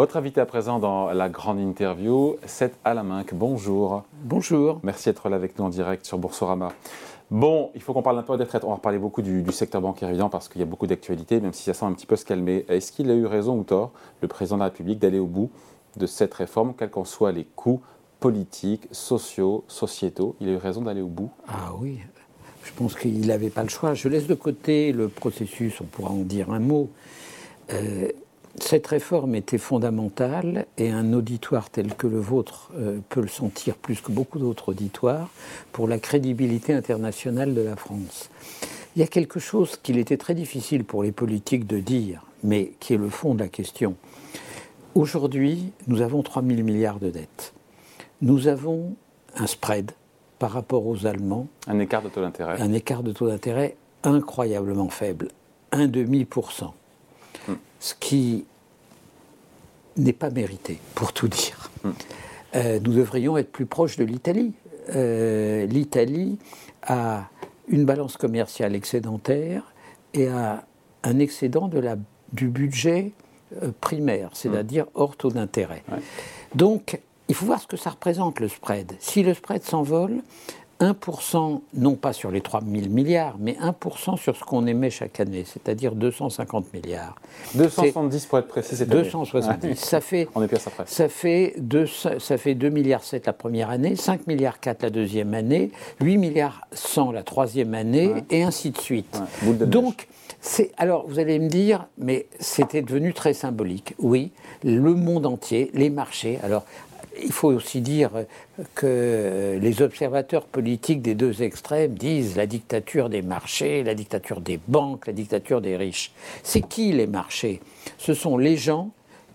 Votre invité à présent dans la grande interview, c'est Alain Minck. Bonjour. Bonjour. Merci d'être là avec nous en direct sur Boursorama. Bon, il faut qu'on parle un peu des retraites. On va reparler beaucoup du, secteur bancaire, évidemment, parce qu'il y a beaucoup d'actualités, même si ça semble un petit peu se calmer. Est-ce qu'il a eu raison ou tort, le président de la République, d'aller au bout de cette réforme, quels qu'en soient les coûts politiques, sociaux, sociétaux? Il a eu raison d'aller au bout? Ah oui, je pense qu'il n'avait pas le choix. Je laisse de côté le processus, on pourra en dire un mot. Euh, cette réforme était fondamentale et un auditoire tel que le vôtre euh, peut le sentir plus que beaucoup d'autres auditoires pour la crédibilité internationale de la France. Il y a quelque chose qu'il était très difficile pour les politiques de dire, mais qui est le fond de la question. Aujourd'hui, nous avons 3 000 milliards de dettes. Nous avons un spread par rapport aux Allemands. Un écart de taux d'intérêt. Un écart de taux d'intérêt incroyablement faible, 1,5% ce qui n'est pas mérité, pour tout dire. Euh, nous devrions être plus proches de l'Italie. Euh, L'Italie a une balance commerciale excédentaire et a un excédent de la, du budget euh, primaire, c'est-à-dire hmm. hors taux d'intérêt. Donc, il faut voir ce que ça représente le spread. Si le spread s'envole, 1%, non pas sur les 3 000 milliards, mais 1% sur ce qu'on émet chaque année, c'est-à-dire 250 milliards. 270 pour être précis, c'est 270. Ça fait, On est ça fait, 2, ça fait 2 milliards 7 la première année, 5 milliards 4 la deuxième année, 8 milliards 100 la troisième année, et ainsi de suite. Donc, alors, vous allez me dire, mais c'était devenu très symbolique. Oui, le monde entier, les marchés. Alors, il faut aussi dire que les observateurs politiques des deux extrêmes disent la dictature des marchés, la dictature des banques, la dictature des riches. C'est qui les marchés? Ce sont les gens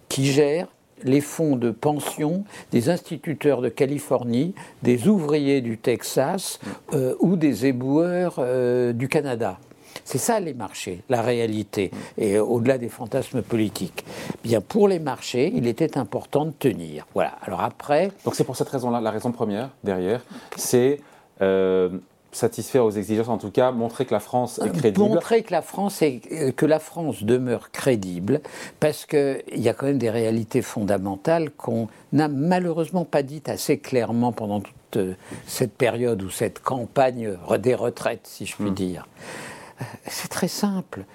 qui gèrent les fonds de pension des instituteurs de Californie, des ouvriers du Texas euh, ou des éboueurs euh, du Canada. C'est ça les marchés, la réalité, et au-delà des fantasmes politiques. Bien, pour les marchés, il était important de tenir. Voilà. Alors après. Donc c'est pour cette raison-là, la raison première derrière, c'est euh, satisfaire aux exigences, en tout cas, montrer que la France est crédible. Montrer que la France, est, euh, que la France demeure crédible, parce qu'il y a quand même des réalités fondamentales qu'on n'a malheureusement pas dites assez clairement pendant toute euh, cette période ou cette campagne des retraites, si je puis hmm. dire. C'est très simple.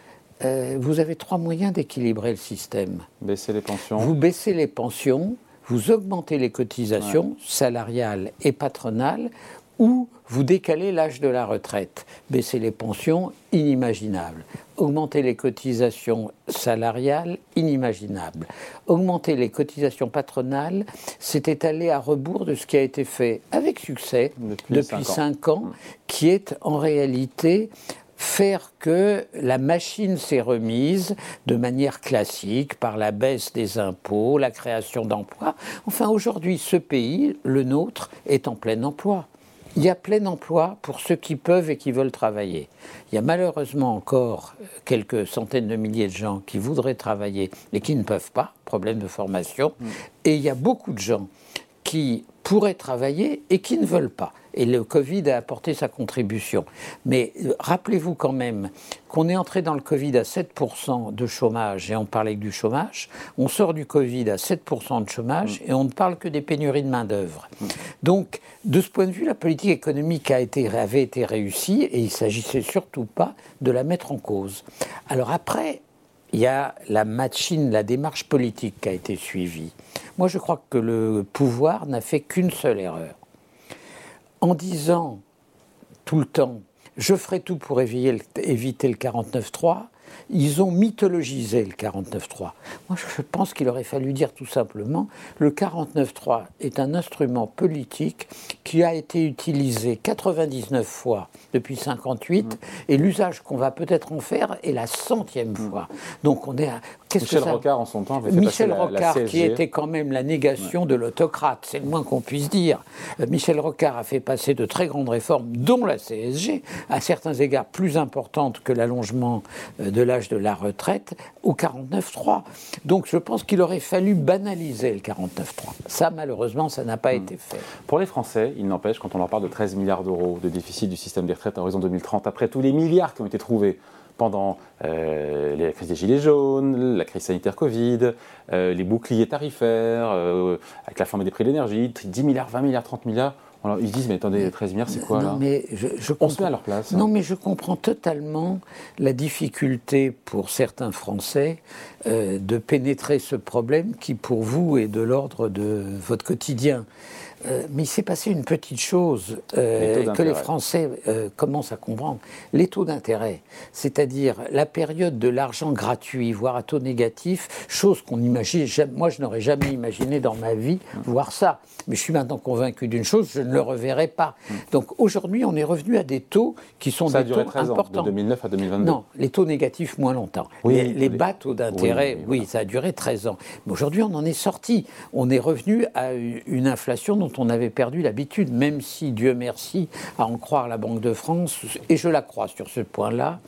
Euh, vous avez trois moyens d'équilibrer le système. Baisser les pensions. Vous baissez les pensions, vous augmentez les cotisations salariales et patronales, ou vous décalez l'âge de la retraite. Baisser les pensions, inimaginable. Augmenter les cotisations salariales, inimaginable. Augmenter les cotisations patronales, c'était aller à rebours de ce qui a été fait avec succès depuis, cinq ans, ans, qui est en réalité faire que la machine s'est remise de manière classique par la baisse des impôts, la création d'emplois. Enfin, aujourd'hui, ce pays, le nôtre, est en plein emploi. Il y a plein emploi pour ceux qui peuvent et qui veulent travailler. Il y a malheureusement encore quelques centaines de milliers de gens qui voudraient travailler et qui ne peuvent pas, problème de formation. Mm. Et il y a beaucoup de gens qui pourraient travailler et qui ne veulent pas. Et le Covid a apporté sa contribution. Mais euh, rappelez-vous quand même qu'on est entré dans le Covid à 7% de chômage, et on parlait du chômage. On sort du Covid à 7% de chômage, et on ne parle que des pénuries de main-d'œuvre. Donc, de ce point de vue, la politique économique a été, avait été réussie, et il s'agissait surtout pas de la mettre en cause. Alors après, il y a la machine, la démarche politique qui a été suivie. Moi, je crois que le pouvoir n'a fait qu'une seule erreur en disant tout le temps je ferai tout pour éviter le 49-3, ils ont mythologisé le 49-3. Moi, je pense qu'il aurait fallu dire tout simplement le 49-3 est un instrument politique qui a été utilisé 99 fois depuis 58 mmh. et l'usage qu'on va peut-être en faire est la centième mmh. fois. Donc on est à, Michel Rocard, en son temps, avait fait Michel Rocard, qui était quand même la négation de l'autocrate, c'est le moins qu'on puisse dire. Euh, Michel Rocard a fait passer de très grandes réformes, dont la CSG, à certains égards plus importantes que l'allongement euh, de l'âge de la retraite, au 49-3. Donc je pense qu'il aurait fallu banaliser le 49-3. Ça, malheureusement, ça n'a pas hmm. été fait. Pour les Français, il n'empêche, quand on leur parle de 13 milliards d'euros de déficit du système des retraites à horizon 2030, après tous les milliards qui ont été trouvés pendant euh, la crise des Gilets jaunes, la crise sanitaire Covid, euh, les boucliers tarifaires, avec la fin des prix de l'énergie, 10 milliards, 20 milliards, 30 milliards. Alors, ils disent, mais attendez, 13 milliards, c'est quoi non, mais je, je On se met à leur place. Non, mais je comprends totalement la difficulté pour certains Français de pénétrer ce problème qui, pour vous, est de l'ordre de votre quotidien. Euh, mais il s'est passé une petite chose euh, que les Français euh, commencent à comprendre. Les taux d'intérêt, c'est-à-dire la période de l'argent gratuit, voire à taux négatif, chose qu'on imagine, moi je n'aurais jamais imaginé dans ma vie voir ça. Mais je suis maintenant convaincu d'une chose, je ne le reverrai pas. Donc aujourd'hui, on est revenu à des taux qui sont ça des taux 13 importants. Ans, de 2009 à 2022. Non, les taux négatifs moins longtemps. les, les, bas taux d'intérêt, oui, ça a duré 13 ans. Mais aujourd'hui, on en est sorti. On est revenu à une inflation dont on avait perdu l'habitude, même si, Dieu merci, à en croire la Banque de France, et je la crois sur ce point-là,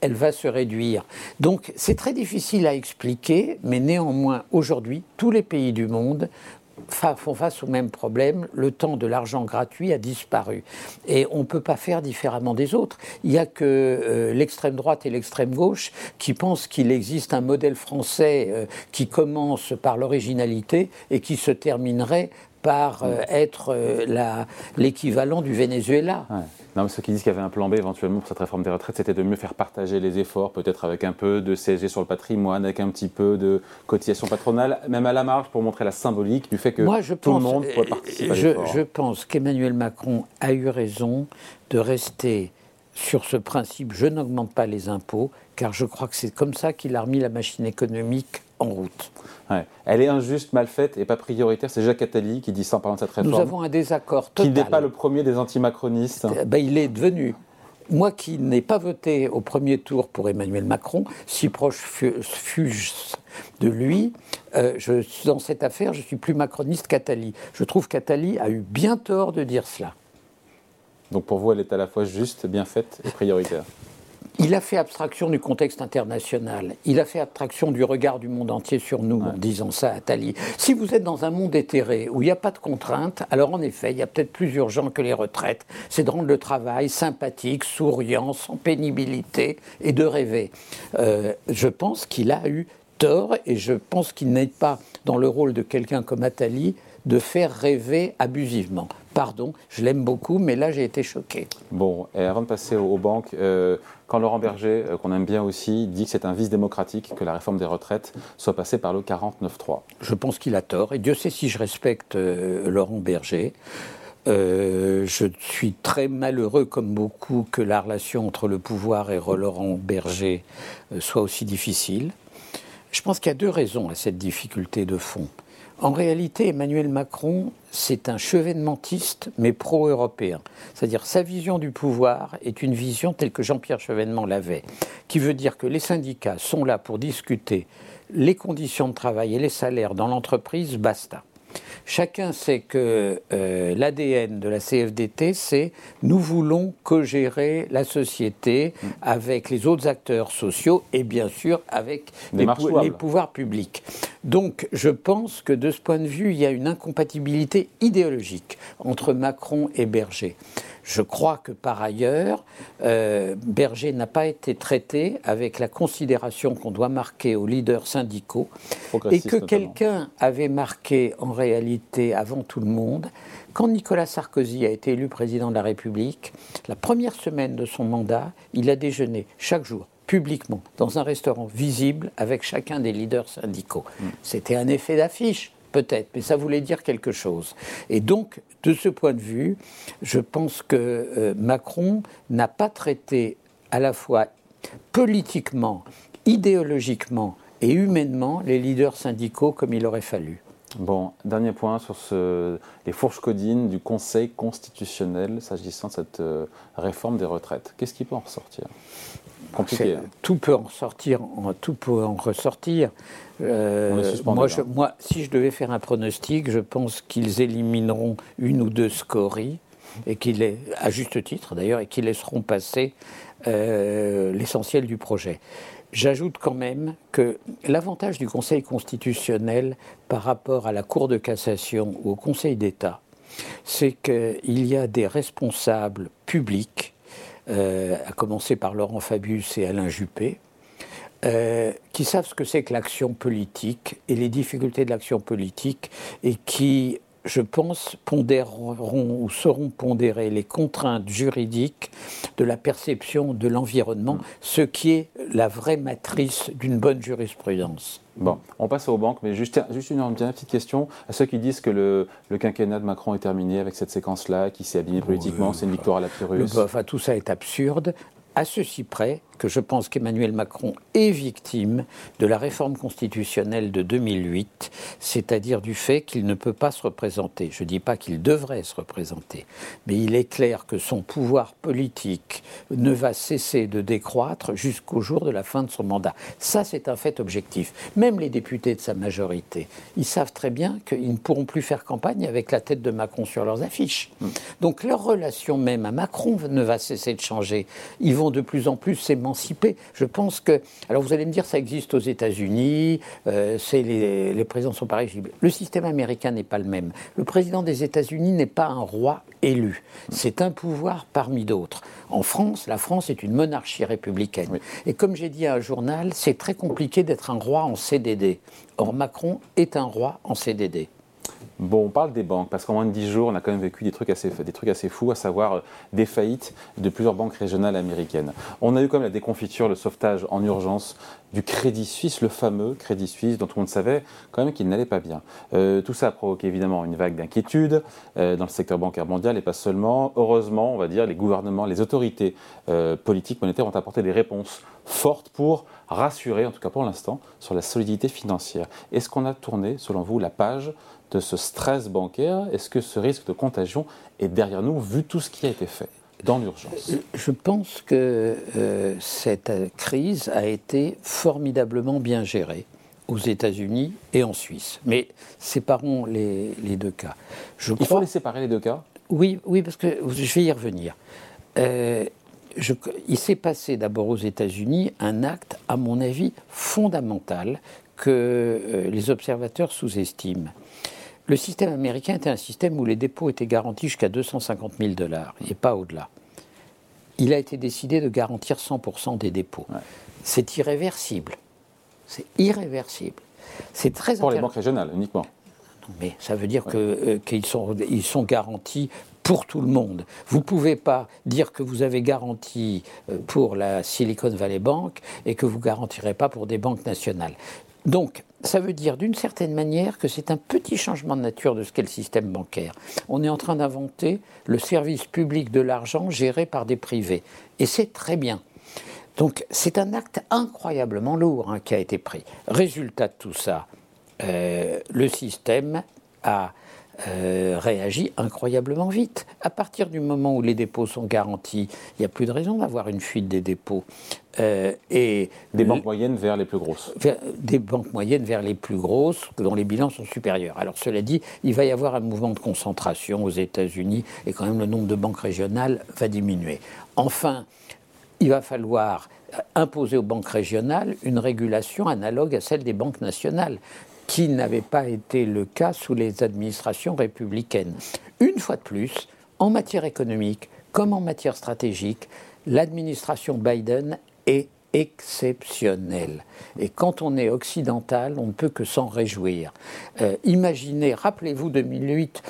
elle va se réduire. Donc c'est très difficile à expliquer, mais néanmoins, aujourd'hui, tous les pays du monde font face au même problème, le temps de l'argent gratuit a disparu. Et on ne peut pas faire différemment des autres. Il n'y a que euh, l'extrême droite et l'extrême gauche qui pensent qu'il existe un modèle français euh, qui commence par l'originalité et qui se terminerait par euh, être euh, l'équivalent du Venezuela. Non, mais ceux qui disent qu'il y avait un plan B éventuellement pour cette réforme des retraites, c'était de mieux faire partager les efforts, peut-être avec un peu de CSG sur le patrimoine, avec un petit peu de cotisation patronale, même à la marge pour montrer la symbolique du fait que Moi, je tout pense, le monde pourrait participer je, à je pense qu'Emmanuel Macron a eu raison de rester sur ce principe. Je n'augmente pas les impôts, car je crois que c'est comme ça qu'il a remis la machine économique en route. Elle est injuste, mal faite et pas prioritaire. C'est Jacques Attali qui dit ça en parlant de cette réforme. Nous avons un désaccord total. Qui n'est pas le premier des antimacronistes. Ben, il est devenu. Moi qui n'ai pas voté au premier tour pour Emmanuel Macron, si proche fus de lui, euh, je, dans cette affaire, je suis plus macroniste qu'Attali. Je trouve qu'Attali a eu bien tort de dire cela. Donc pour vous, elle est à la fois juste, bien faite et prioritaire il a fait abstraction du contexte international. Il a fait abstraction du regard du monde entier sur nous en disant ça à Tali. Si vous êtes dans un monde éthéré où il n'y a pas de contraintes, alors en effet, il y a peut-être plus urgent que les retraites. C'est de rendre le travail sympathique, souriant, sans pénibilité et de rêver. Euh, je pense qu'il a eu tort et je pense qu'il n'est pas dans le rôle de quelqu'un comme Attali de faire rêver abusivement. Pardon, je l'aime beaucoup, mais là j'ai été choqué. Bon, et avant de passer aux, banques, euh, quand Laurent Berger, euh, qu'on aime bien aussi, dit que c'est un vice démocratique que la réforme des retraites soit passée par le 49-3. Je pense qu'il a tort, et Dieu sait si je respecte euh, Laurent Berger. je suis très malheureux, comme beaucoup, que la relation entre le pouvoir et Laurent Berger soit aussi difficile. Je pense qu'il y a deux raisons à cette difficulté de fond. En réalité, Emmanuel Macron, c'est un chevènementiste, mais pro-européen. C'est-à-dire sa vision du pouvoir est une vision telle que Jean-Pierre Chevènement l'avait, qui veut dire que les syndicats sont là pour discuter les conditions de travail et les salaires dans l'entreprise, basta. Chacun sait que euh, l'ADN de la CFDT, c'est nous voulons co-gérer la société avec les autres acteurs sociaux et bien sûr avec les, les, pouvoirs publics. Donc je pense que de ce point de vue, il y a une incompatibilité idéologique entre Macron et Berger. Je crois que par ailleurs, euh, Berger n'a pas été traité avec la considération qu'on doit marquer aux leaders syndicaux et que quelqu'un avait marqué en réalité avant tout le monde. Quand Nicolas Sarkozy a été élu président de la République, la première semaine de son mandat, il a déjeuné chaque jour publiquement dans un restaurant visible avec chacun des leaders syndicaux. Mm. C'était un effet d'affiche peut-être, mais ça voulait dire quelque chose. Et donc, de ce point de vue, je pense que euh, Macron n'a pas traité à la fois politiquement, idéologiquement et humainement les leaders syndicaux comme il aurait fallu. Bon, dernier point sur les fourches codines du Conseil constitutionnel s'agissant de cette euh, réforme des retraites. Qu'est-ce qui peut en ressortir? Compliqué. Hein. Tout peut en sortir, tout peut en ressortir. Euh, moi, moi, si je devais faire un pronostic, je pense qu'ils élimineront une ou deux scories, et qu'ils, à juste titre d'ailleurs, et qu'ils laisseront passer euh, l'essentiel du projet. J'ajoute quand même que l'avantage du Conseil constitutionnel par rapport à la Cour de cassation ou au Conseil d'État, c'est qu'il y a des responsables publics à commencer par Laurent Fabius et Alain Juppé, qui savent ce que c'est que l'action politique et les difficultés de l'action politique et qui je pense, pondéreront ou seront pondérées les contraintes juridiques de la perception de l'environnement, ce qui est la vraie matrice d'une bonne jurisprudence. Bon, on passe aux banques, mais juste, juste une, petite question à ceux qui disent que le, quinquennat de Macron est terminé avec cette séquence-là, qui s'est abîmé politiquement, c'est une victoire à la Pyrrhus. Enfin, tout ça est absurde à ceci près que je pense qu'Emmanuel Macron est victime de la réforme constitutionnelle de 2008, c'est-à-dire du fait qu'il ne peut pas se représenter. Je ne dis pas qu'il devrait se représenter, mais il est clair que son pouvoir politique ne va cesser de décroître jusqu'au jour de la fin de son mandat. Ça, c'est un fait objectif. Même les députés de sa majorité, ils savent très bien qu'ils ne pourront plus faire campagne avec la tête de Macron sur leurs affiches. Mm. Donc leur relation même à Macron ne va cesser de changer. Ils vont de plus en plus s'émanciper. Je pense que. Alors vous allez me dire, ça existe aux États-Unis, euh, les, les, présidents sont pas régibles. Le système américain n'est pas le même. Le président des États-Unis n'est pas un roi élu. C'est un pouvoir parmi d'autres. En France, la France est une monarchie républicaine. Et comme j'ai dit à un journal, c'est très compliqué d'être un roi en CDD. Or, Macron est un roi en CDD. Bon, on parle des banques, parce qu'en moins de 10 jours, on a quand même vécu des trucs assez, fous, à savoir euh, des faillites de plusieurs banques régionales américaines. On a eu quand même la déconfiture, le sauvetage en urgence du Crédit Suisse, le fameux Crédit Suisse dont tout le monde savait quand même qu'il n'allait pas bien. Euh, tout ça a provoqué évidemment une vague d'inquiétude euh, dans le secteur bancaire mondial et pas seulement. Heureusement, on va dire, les gouvernements, les autorités politiques monétaires ont apporté des réponses fortes pour rassurer, en tout cas pour l'instant, sur la solidité financière. Est-ce qu'on a tourné, selon vous, la page de ce stress bancaire? Est-ce que ce risque de contagion est derrière nous, vu tout ce qui a été fait? Dans l'urgence Je pense que euh, cette crise a été formidablement bien gérée aux États-Unis et en Suisse. Mais séparons les, deux cas. Je Il faut les séparer les deux cas? Oui, oui, parce que je vais y revenir. Euh, il s'est passé d'abord aux États-Unis un acte, à mon avis, fondamental que euh, les observateurs sous-estiment. Le système américain était un système où les dépôts étaient garantis jusqu'à 250 000 dollars et pas au-delà. Il a été décidé de garantir 100% des dépôts. C'est irréversible. C'est irréversible. C'est très Pour les banques régionales uniquement. mais ça veut dire euh, qu'ils sont, ils sont garantis pour tout le monde. Vous ne pouvez pas dire que vous avez garanti euh, pour la Silicon Valley Bank et que vous garantirez pas pour des banques nationales. Donc, ça veut dire d'une certaine manière que c'est un petit changement de nature de ce qu'est le système bancaire. On est en train d'inventer le service public de l'argent géré par des privés. Et c'est très bien. Donc c'est un acte incroyablement lourd hein, qui a été pris. Résultat de tout ça, euh, le système a euh, réagit incroyablement vite. À partir du moment où les dépôts sont garantis, il n'y a plus de raison d'avoir une fuite des dépôts. Euh, et des banques moyennes vers les plus grosses. des banques moyennes vers les plus grosses, dont les bilans sont supérieurs. Alors cela dit, il va y avoir un mouvement de concentration aux États-Unis et quand même le nombre de banques régionales va diminuer. Enfin, il va falloir imposer aux banques régionales une régulation analogue à celle des banques nationales qui n'avait pas été le cas sous les administrations républicaines. Une fois de plus, en matière économique comme en matière stratégique, l'administration Biden est exceptionnelle. Et quand on est occidental, on ne peut que s'en réjouir. Euh, imaginez, rappelez-vous 2008,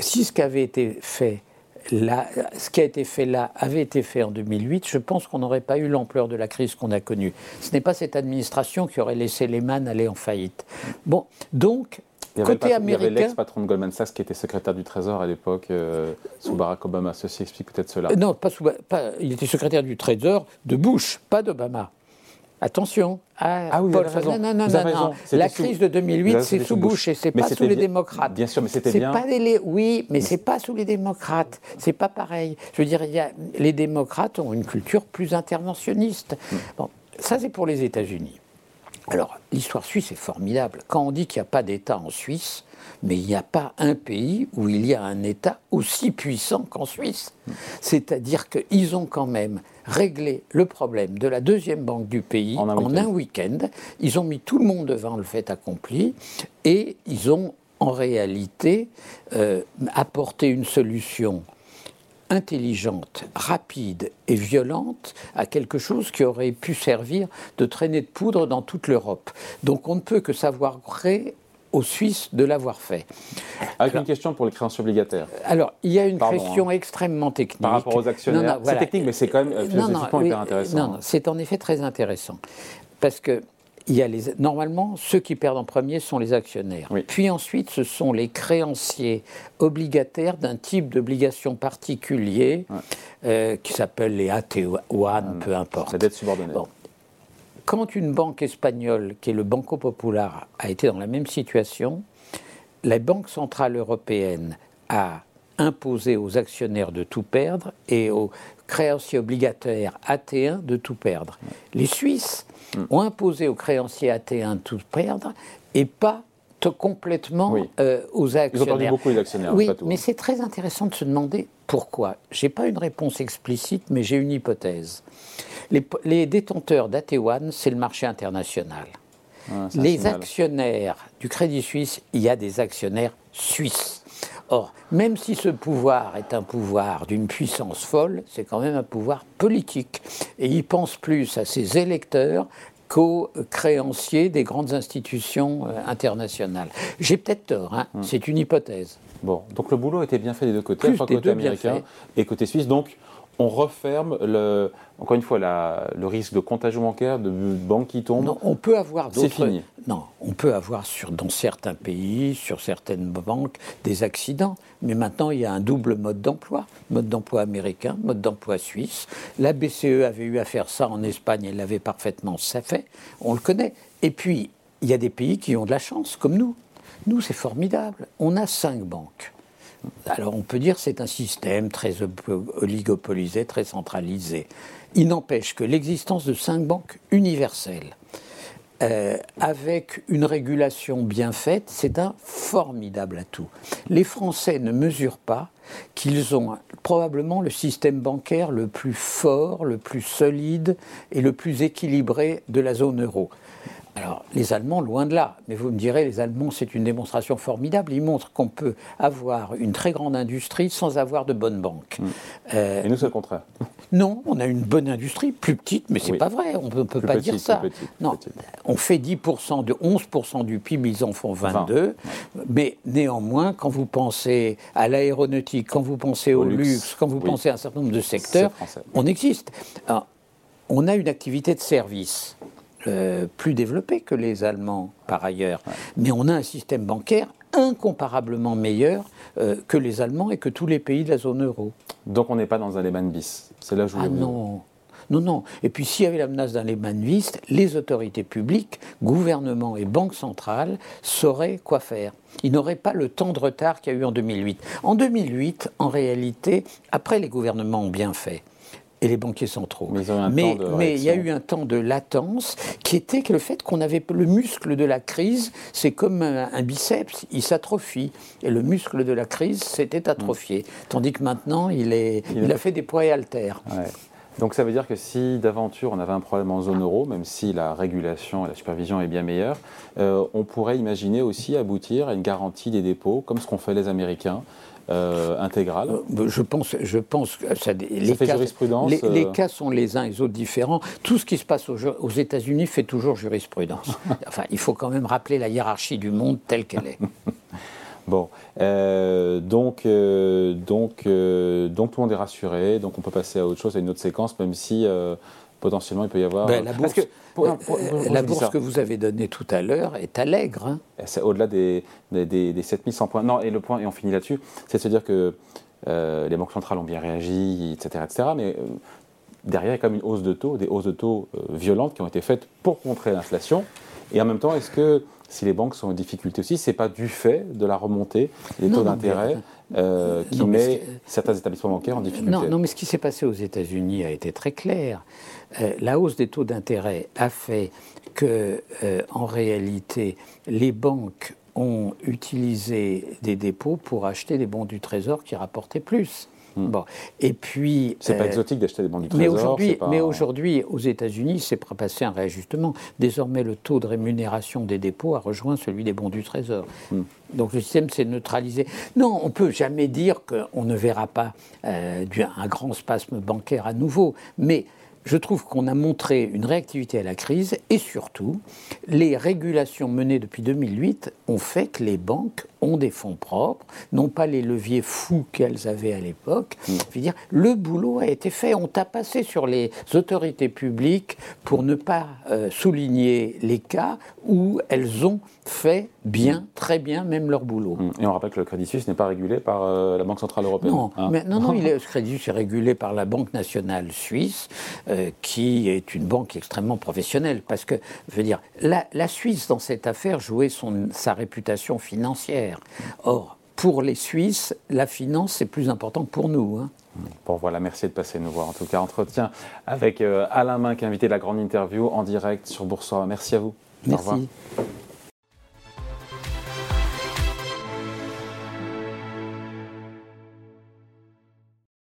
si ce qui avait été fait ce qui a été fait là avait été fait en 2008, je pense qu'on n'aurait pas eu l'ampleur de la crise qu'on a connue. Ce n'est pas cette administration qui aurait laissé Lehman aller en faillite. Bon, donc, Côté américain. Il y avait l'ex-patron de Goldman Sachs qui était secrétaire du Trésor à l'époque, euh, sous Barack Obama. Ceci explique peut-être cela. Non, pas sous, pas, il était secrétaire du Trésor de Bush, pas d'Obama. Attention. Ah, ah oui, Paul, non, non, non, non. La crise de 2008, c'est sous Bush et c'est pas sous les démocrates. Bien sûr, mais c'était bien. Pas oui, mais, c'est pas sous les démocrates. C'est pas pareil. Je veux dire, il y a, les démocrates ont une culture plus interventionniste. Hmm. Bon, ça c'est pour les États-Unis. Alors, l'histoire suisse est formidable. Quand on dit qu'il n'y a pas d'État en Suisse, mais il n'y a pas un pays où il y a un État aussi puissant qu'en Suisse. C'est-à-dire qu'ils ont quand même réglé le problème de la deuxième banque du pays en un week-end. Ils ont mis tout le monde devant le fait accompli et ils ont en réalité euh, apporté une solution intelligente, rapide et violente à quelque chose qui aurait pu servir de traînée de poudre dans toute l'Europe. Donc on ne peut que savoir créer aux Suisses de l'avoir fait. Avec une question pour les créances obligataires. Alors, il y a une question hein. extrêmement technique. Par rapport aux actionnaires. C'est technique, mais c'est quand même euh, philosophiquement hyper intéressant. Non, non, c'est en effet très intéressant. Parce que il y a les, normalement, ceux qui perdent en premier sont les actionnaires. Puis ensuite, ce sont les créanciers obligataires d'un type d'obligation particulier euh, qui s'appelle les AT1, hum. peu importe. La dette subordonnée. Quand une banque espagnole, qui est le Banco Popular, a été dans la même situation, la Banque Centrale Européenne a imposé aux actionnaires de tout perdre et aux créanciers obligataires AT1 de tout perdre. Les Suisses ont imposé aux créanciers AT1 de tout perdre et pas complètement euh, aux actionnaires. Ils ont perdu beaucoup les actionnaires. Oui, mais c'est très intéressant de se demander pourquoi? Je n'ai pas une réponse explicite, mais j'ai une hypothèse. Les, détenteurs d'AT1, c'est le marché international. Ah, les actionnaires du Crédit Suisse, il y a des actionnaires suisses. Or, même si ce pouvoir est un pouvoir d'une puissance folle, c'est quand même un pouvoir politique. Et il pense plus à ses électeurs qu'aux créanciers des grandes institutions euh, internationales. J'ai peut-être tort, hein. hmm. c'est une hypothèse. Bon, donc le boulot était bien fait des deux côtés, côté américain et côté suisse. Donc, on referme, le, encore une fois, le risque de contagion bancaire, de banques qui tombent. Non, on peut avoir d'autres. C'est fini. Non, on peut avoir sur, dans certains pays, sur certaines banques, des accidents. Mais maintenant, il y a un double mode d'emploi mode d'emploi américain, mode d'emploi suisse. La BCE avait eu à faire ça en Espagne, elle l'avait parfaitement ça fait. On le connaît. Et puis, il y a des pays qui ont de la chance, comme nous. Nous, c'est formidable. On a cinq banques. Alors on peut dire que c'est un système très oligopolisé, très centralisé. Il n'empêche que l'existence de cinq banques universelles, euh, avec une régulation bien faite, c'est un formidable atout. Les Français ne mesurent pas qu'ils ont probablement le système bancaire le plus fort, le plus solide et le plus équilibré de la zone euro. Alors, les Allemands, loin de là. Mais vous me direz, les Allemands, c'est une démonstration formidable. Ils montrent qu'on peut avoir une très grande industrie sans avoir de bonnes banques. Mm. Euh, Et nous, c'est le contraire. Non, on a une bonne industrie, plus petite, mais c'est n'est pas vrai. On ne peut pas dire ça. non, on fait 10% de 11% du PIB, ils en font 22. Mais néanmoins, quand vous pensez à l'aéronautique, quand vous pensez au, luxe, quand vous pensez à un certain nombre de secteurs, on existe. on a une activité de service euh, plus développé que les Allemands par ailleurs. Mais on a un système bancaire incomparablement meilleur euh, que les Allemands et que tous les pays de la zone euro. Donc on n'est pas dans un Lehman bis. C'est là où je voulais ah non. Non, non. Et puis s'il y avait la menace d'un Lehman bis, les autorités publiques, gouvernements et banques centrales sauraient quoi faire. Ils n'auraient pas le temps de retard qu'il y a eu en 2008. En 2008, en réalité, après les gouvernements ont bien fait, et les banquiers centraux. Mais, il y a eu un temps de latence qui était que le fait qu'on avait le muscle de la crise, c'est comme un, biceps, il s'atrophie. Et le muscle de la crise s'était atrophié. Mm. Tandis que maintenant, il, est, il, a fait des poids et haltères. Donc ça veut dire que si d'aventure on avait un problème en zone euro, même si la régulation et la supervision est bien meilleure, euh, on pourrait imaginer aussi aboutir à une garantie des dépôts, comme ce qu'ont fait les Américains, euh, intégrale euh, Je pense, je pense que ça, les, cas, jurisprudence, les, les, euh, cas sont les uns et les autres différents. Tout ce qui se passe aux, aux États-Unis fait toujours jurisprudence. enfin, il faut quand même rappeler la hiérarchie du monde telle qu'elle est. Bon, donc, donc, donc tout le monde est rassuré, donc on peut passer à autre chose, à une autre séquence, même si potentiellement il peut y avoir. Ben, la bourse, que, la bourse que vous avez donnée tout à l'heure est allègre. Hein. c'est au-delà des, des, des, 7100 points. Non, et le point, et on finit là-dessus, c'est de se dire que euh, les banques centrales ont bien réagi, etc. etc. mais euh, derrière, il y a quand même une hausse de taux, des hausses de taux euh, violentes qui ont été faites pour contrer l'inflation. Et en même temps, est-ce que si les banques sont en difficulté aussi, ce n'est pas du fait de la remontée des taux d'intérêt qui met certains établissements bancaires en difficulté non, non, mais ce qui s'est passé aux États-Unis a été très clair. Euh, la hausse des taux d'intérêt a fait que, euh, en réalité, les banques ont utilisé des dépôts pour acheter des bons du Trésor qui rapportaient plus. Hmm. Bon. Et puis. C'est pas exotique d'acheter des bons du Trésor. Mais aujourd'hui, aux États-Unis, c'est pas passé un réajustement. Désormais, le taux de rémunération des dépôts a rejoint celui des bons du Trésor. Hmm. Donc le système s'est neutralisé. Non, on peut jamais dire qu'on ne verra pas euh, un grand spasme bancaire à nouveau, mais je trouve qu'on a montré une réactivité à la crise et surtout, les régulations menées depuis 2008 ont fait que les banques ont des fonds propres, non pas les leviers fous qu'elles avaient à l'époque. Mm. Je veux dire, le boulot a été fait. On t'a passé sur les autorités publiques pour ne pas euh, souligner les cas où elles ont fait bien, très bien, même leur boulot. Mm. Et on rappelle que le Crédit Suisse n'est pas régulé par euh, la Banque Centrale Européenne. Non, hein mais, non, non, il est, le Crédit Suisse est régulé par la Banque Nationale Suisse, euh, qui est une banque extrêmement professionnelle. Parce que, je veux dire, la, la Suisse, dans cette affaire, jouait son, sa réputation financière. Or, pour les Suisses, la finance, c'est plus important que pour nous. Hein. Bon voilà, merci de passer nous voir. En tout cas, entretien avec euh, Alain a invité la grande interview en direct sur Boursorama. Merci à vous. Merci.